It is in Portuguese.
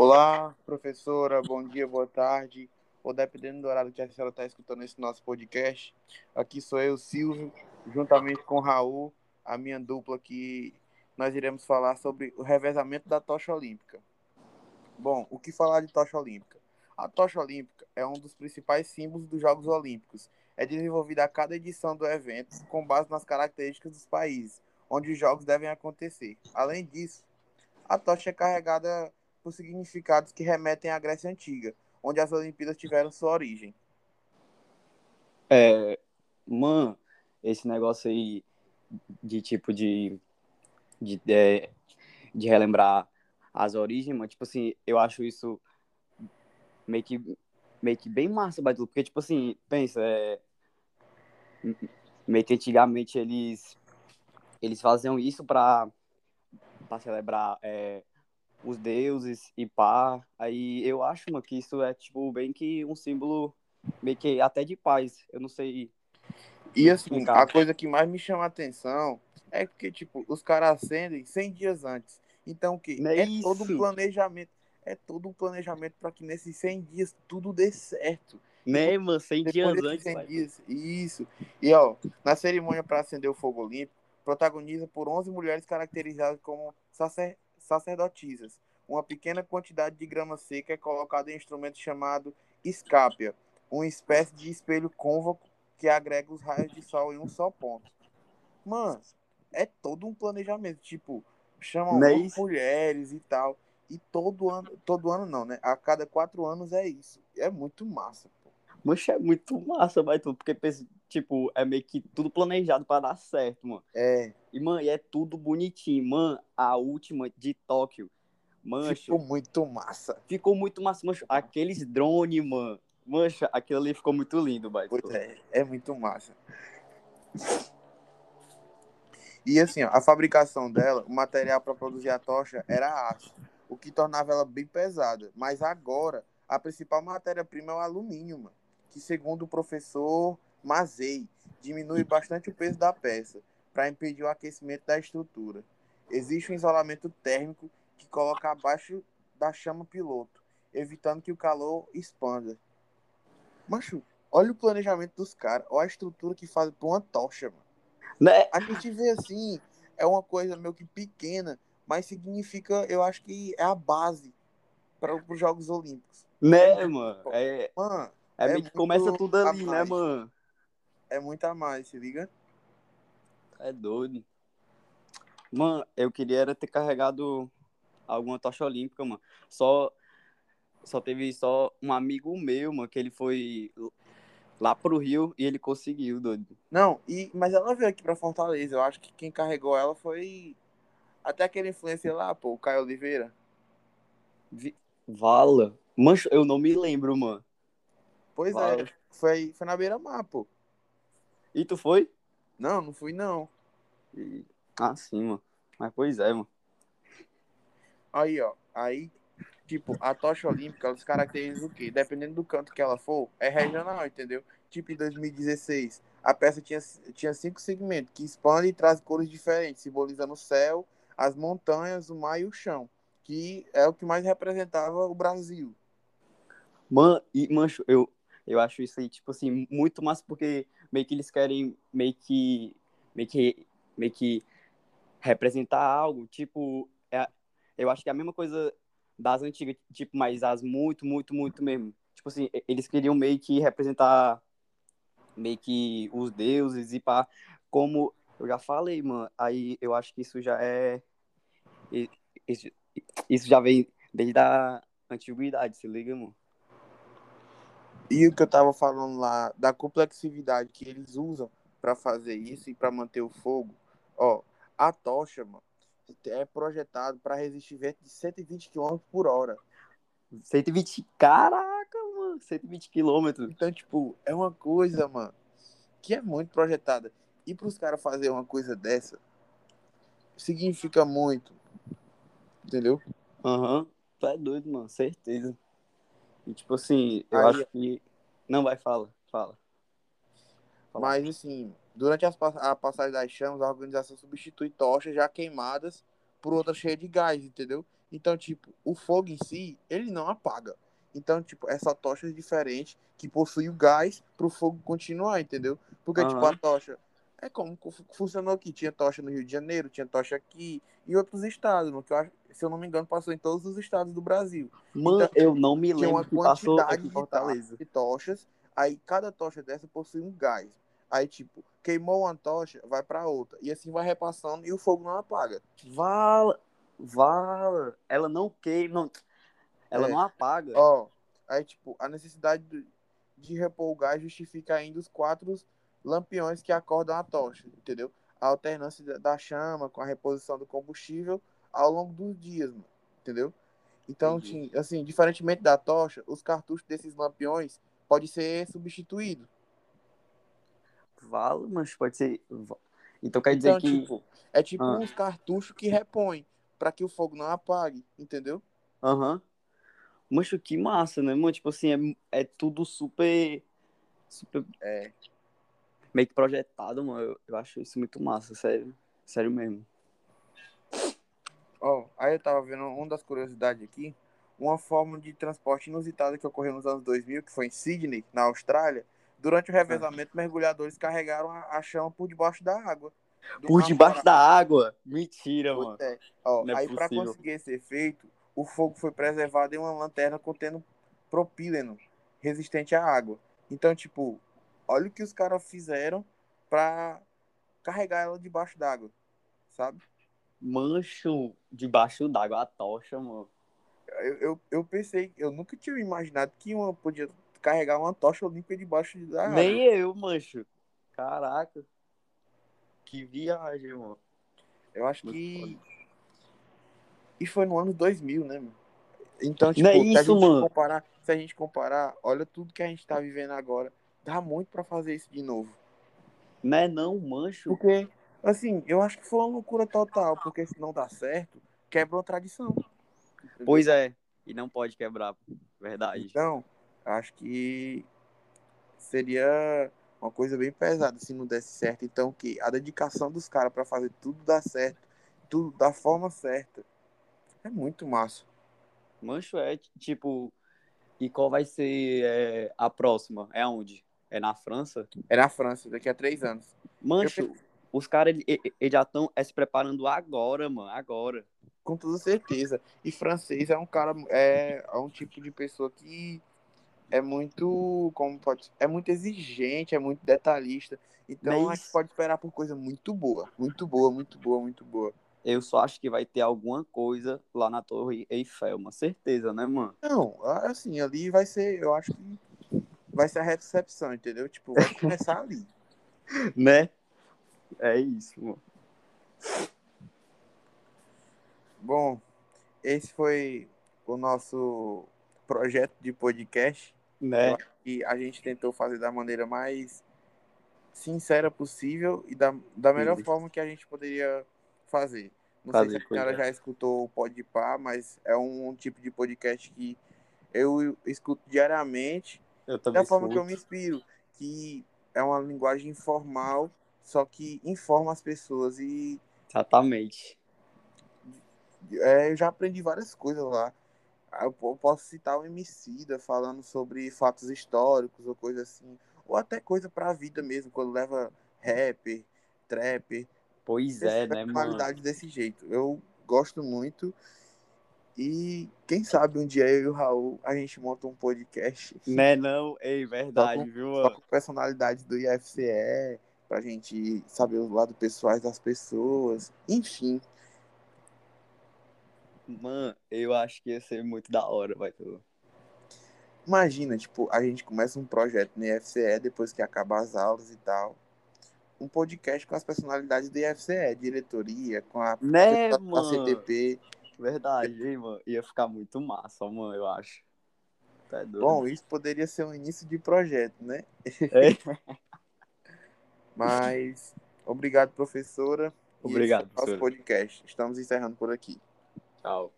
Olá, professora, bom dia, boa tarde, ou dependendo do horário que a senhora está escutando esse nosso podcast. Aqui sou eu, Silvio, juntamente com Raul, a minha dupla que nós iremos falar sobre o revezamento da tocha olímpica. Bom, o que falar de tocha olímpica? A tocha olímpica é um dos principais símbolos dos Jogos Olímpicos. É desenvolvida a cada edição do evento com base nas características dos países onde os jogos devem acontecer. Além disso, a tocha é carregada por significados que remetem à Grécia Antiga, onde as Olimpíadas tiveram sua origem. É, mano, esse negócio aí de tipo de de, de, é, de relembrar as origens, mano, tipo assim, eu acho isso meio que meio que bem massa, Badu, porque tipo assim, pensa, é, meio que antigamente eles eles faziam isso para para celebrar é, os deuses e pá. Aí eu acho, mano, que isso é, tipo, bem que um símbolo meio que até de paz. Eu não sei. E assim, a coisa que mais me chama a atenção é que, tipo, os caras acendem 100 dias antes. Então, o que? É, é todo um planejamento. É todo um planejamento para que nesses 100 dias tudo dê certo. Né, mano? 100 dias antes. 100 dias, isso. E, ó, na cerimônia para acender o fogo olímpico, protagoniza por 11 mulheres caracterizadas como sacer sacerdotisas. Uma pequena quantidade de grama seca é colocada em um instrumento chamado escápia, uma espécie de espelho côncavo que agrega os raios de sol em um só ponto. Mano, é todo um planejamento. Tipo, chamam é mulheres e tal. E todo ano, todo ano não, né? A cada quatro anos é isso. É muito massa. Mancha, é muito massa, vai tudo. Porque, tipo, é meio que tudo planejado para dar certo, mano. É. E, mano, é tudo bonitinho. Mano, a última de Tóquio. Mancha. Ficou muito massa. Ficou muito massa, mancha. Aqueles drones, mano. Mancha, aquilo ali ficou muito lindo, vai. É, é muito massa. E assim, ó, a fabricação dela, o material para produzir a tocha era aço, o que tornava ela bem pesada. Mas agora, a principal matéria-prima é o alumínio, mano, que segundo o professor Mazei, diminui bastante o peso da peça para impedir o aquecimento da estrutura. Existe um isolamento térmico que coloca abaixo da chama piloto, evitando que o calor expanda. Macho, olha o planejamento dos caras, olha a estrutura que faz para uma tocha, mano. Né? A gente vê assim, é uma coisa meio que pequena, mas significa, eu acho que é a base para os Jogos Olímpicos. Né, mano? É, mano, é, é meio que começa tudo ali, né, mano? É muito a mais, se liga? É doido. Mano, eu queria era ter carregado alguma tocha olímpica, mano. Só só teve só um amigo meu, mano, que ele foi lá pro Rio e ele conseguiu, doido. Não, e, mas ela veio aqui pra Fortaleza. Eu acho que quem carregou ela foi até aquele influencer lá, pô, o Caio Oliveira. Vi... Vala? Mancho, eu não me lembro, mano. Pois é, é, foi, foi na beira-mar, pô. E tu foi? Não, não fui, não. E... Ah, sim, mano. Mas pois é, mano. Aí, ó. Aí tipo, a tocha olímpica, ela se caracteriza o quê? Dependendo do canto que ela for, é regional, entendeu? Tipo, em 2016, a peça tinha, tinha cinco segmentos que expandem e trazem cores diferentes, simbolizando o céu, as montanhas, o mar e o chão, que é o que mais representava o Brasil. Man, e, mancho, eu, eu acho isso aí, tipo assim, muito massa, porque meio que eles querem meio que, meio que, meio que representar algo, tipo, é, eu acho que é a mesma coisa das antigas, tipo, mas as muito, muito, muito mesmo. Tipo assim, eles queriam meio que representar meio que os deuses e pá, como eu já falei, mano, aí eu acho que isso já é isso, isso já vem desde a antiguidade, se liga, mano. E o que eu tava falando lá da complexidade que eles usam para fazer isso e para manter o fogo, ó, a tocha, mano, é projetado para resistir vento de 120 km por hora. 120, caraca, mano, 120 km. Então, tipo, é uma coisa, mano, que é muito projetada. E para os caras fazer uma coisa dessa, significa muito. Entendeu? Aham, uhum. tu é doido, mano, certeza. E, tipo assim, eu Aí... acho que. Não, vai, fala, fala. fala. Mas, assim, Durante as, a passagem das chamas, a organização substitui tochas já queimadas por outras cheias de gás, entendeu? Então, tipo, o fogo em si, ele não apaga. Então, tipo, essa tocha é diferente que possui o gás para o fogo continuar, entendeu? Porque, tipo, a tocha é como fu- funcionou aqui. Tinha tocha no Rio de Janeiro, tinha tocha aqui e outros estados, no que eu acho, se eu não me engano, passou em todos os estados do Brasil. Mano, Então, eu não me lembro que passou quantidade aqui em Fortaleza. de tochas, aí cada tocha dessa possui um gás. Aí, tipo, queimou uma tocha, vai para outra. E assim vai repassando e o fogo não apaga. Vala, vala. Ela não queima, ela É. não apaga. Ó, aí, tipo, a necessidade de, de repor o gás justifica ainda os quatro lampiões que acordam a tocha, entendeu? A alternância da- chama com a reposição do combustível ao longo dos dias, mano, entendeu? Então, Entendi. assim, assim, diferentemente da tocha, os cartuchos desses lampiões podem ser substituídos. Vala, mas pode ser. Então quer dizer Então, que. tipo, é tipo Ah. uns cartuchos que repõem para que o fogo não apague, entendeu? Aham. Mancho, que massa, né, mano? Tipo assim, é, é tudo super. Super. É. Meio que projetado, mano. Eu, eu acho isso muito massa, sério. Sério mesmo. Ó, aí eu tava vendo uma das curiosidades aqui, uma forma de transporte inusitada que ocorreu nos anos 2000, que foi em Sydney, na Austrália. Durante o revezamento, mergulhadores carregaram a, a chama por debaixo da água. Por debaixo da água? Mentira, Pois mano. é. Ó, Não é aí para possível. conseguir esse efeito, o fogo foi preservado em uma lanterna contendo propíleno, resistente à água. Então, tipo, olha o que os caras fizeram para carregar ela debaixo d'água, sabe? Mancho debaixo d'água, a tocha, mano. Eu, eu, eu pensei, eu nunca tinha imaginado que uma podia carregar uma tocha olímpica debaixo da água. Nem eu, mancho. Caraca. Que viagem, mano. Eu acho Muito que. E foi no ano 2000, né, mano? Então, tipo, Não é se a isso, gente mano. comparar, se a gente comparar, olha tudo que a gente tá vivendo agora. Dá muito pra fazer isso de novo. Não é não, mancho. Porque, assim, eu acho que foi uma loucura total, porque se não dá certo, quebra a tradição. entendeu? Pois é. E não pode quebrar. Verdade. Então, acho que seria uma coisa bem pesada se não desse certo. Então, que a dedicação dos caras pra fazer tudo dar certo, tudo da forma certa, é muito massa. Mancho é tipo. E qual vai ser é, a próxima? É aonde? É na França? É na França, daqui a três anos. Mancho, os caras ele- já estão se preparando agora, mano. Agora. Com toda certeza. E francês é um cara, é, é um tipo de pessoa que é muito, como pode, é muito exigente, é muito detalhista. Então a Mas- gente pode esperar por coisa muito boa, muito boa, muito boa, muito boa. Eu só acho que vai ter alguma coisa lá na Torre Eiffel, uma certeza, né, mano? Não, assim, ali vai ser, eu acho que vai ser a recepção, entendeu? Tipo, vai começar ali. Né? É isso, mano. Bom, esse foi o nosso projeto de podcast. Né? Que a gente tentou fazer da maneira mais sincera possível e da, da melhor Sim. forma que a gente poderia fazer. Não Fazer, sei se a senhora é. já escutou o Podpah, mas é um, tipo de podcast que eu escuto diariamente Eu também forma que eu me escuto. inspiro, que é uma linguagem informal, só que informa as pessoas e Exatamente. é, eu já aprendi várias coisas lá. Eu po- posso citar o Emicida falando sobre fatos históricos ou coisa assim. Ou até coisa pra vida mesmo, quando leva rapper, trapper, Pois é, né, mano? desse jeito. Eu gosto muito. E quem sabe um dia eu e o Raul a gente monta um podcast Né, não? Ei, verdade, Só com- viu, só com personalidades do IFCE, pra gente saber os lados pessoais das pessoas. Enfim, Mano, eu acho que ia ser muito da hora, vai tu. Imagina, tipo, a gente começa um projeto no IFCE depois que acabar as aulas e tal. Um podcast com as personalidades do IFCE, diretoria, com a Né, mano? CTP. Verdade, hein, mano? Ia ficar muito massa, mano, eu acho. Tá doido. Bom, isso poderia ser um início de projeto, né? É. Mas obrigado, professora. E esse Obrigado, foi o nosso professora. podcast. Estamos encerrando por aqui. Tchau.